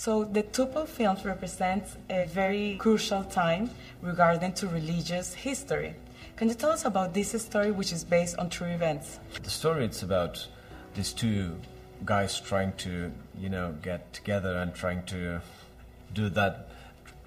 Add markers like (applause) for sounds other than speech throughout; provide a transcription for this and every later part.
So the Pope films represent a very crucial time regarding to religious history. Can you tell us about this story, which is based on true events? The story it's about these two guys trying to, you know, get together and trying to do that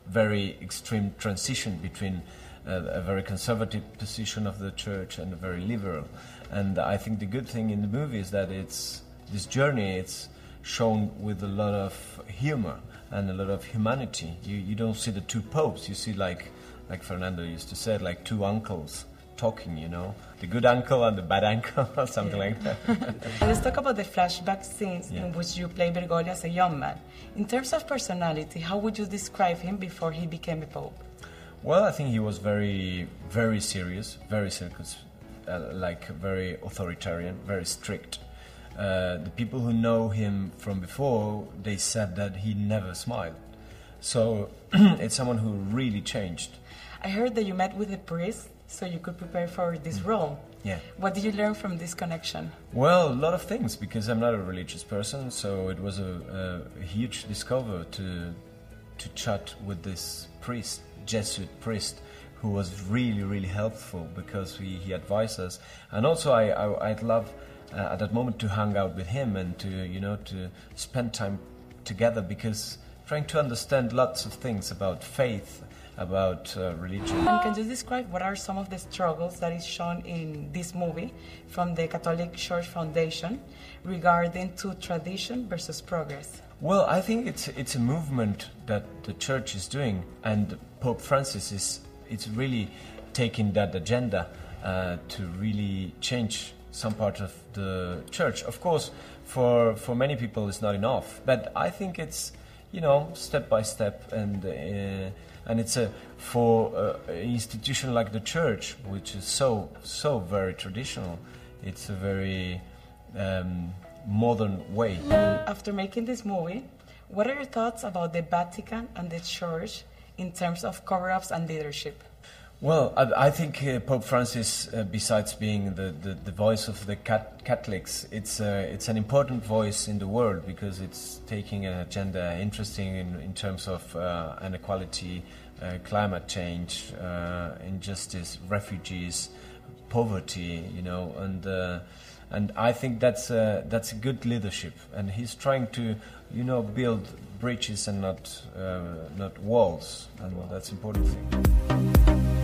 very extreme transition between a, a very conservative position of the church and a very liberal. And I think the good thing in the movie is that it's this journey. It's shown with a lot of humor and a lot of humanity. You you don't see the two popes. You see like like Fernando used to say, like two uncles talking, you know, the good uncle and the bad uncle, or (laughs) something Yeah. like that. (laughs) (laughs) Let's talk about the flashback scenes Yeah. in which you play Bergoglio as a young man. In terms of personality, how would you describe him before he became a pope? well, I think he was very, very serious, very circus, uh, like very authoritarian, very strict. Uh, the people who know him from before, they said that he never smiled. So (clears throat) it's someone who really changed. I heard that you met with a priest so you could prepare for this role. Yeah. What did you learn from this connection? Well, a lot of things because I'm not a religious person, so it was a, a huge discover to to chat with this priest, Jesuit priest, who was really really helpful because he, he advised us, and also I, I I'd love at that moment to hang out with him and to you know to spend time together because trying to understand lots of things about faith, about uh, religion. And can you describe what are some of the struggles that is shown in this movie from the Catholic Church Foundation regarding to tradition versus progress? Well, I think it's it's a movement that the church is doing, and Pope Francis is it's really taking that agenda uh, to really change some part of the church. Of course, for for many people it's not enough, but I think it's you know step by step, and uh, and it's a for uh, an institution like the church, which is so so very traditional. It's a very um, modern way. After making this movie, what are your thoughts about the Vatican and the Church in terms of cover ups and leadership? Well, I, I think uh, Pope Francis, uh, besides being the, the, the voice of the cat- Catholics, it's, uh, it's an important voice in the world because it's taking an agenda interesting in, in terms of uh, inequality, uh, climate change, uh, injustice, refugees, poverty, you know, and uh, and I think that's that's a good leadership, and he's trying to, you know, build bridges and not uh, not walls, and that's important. thing.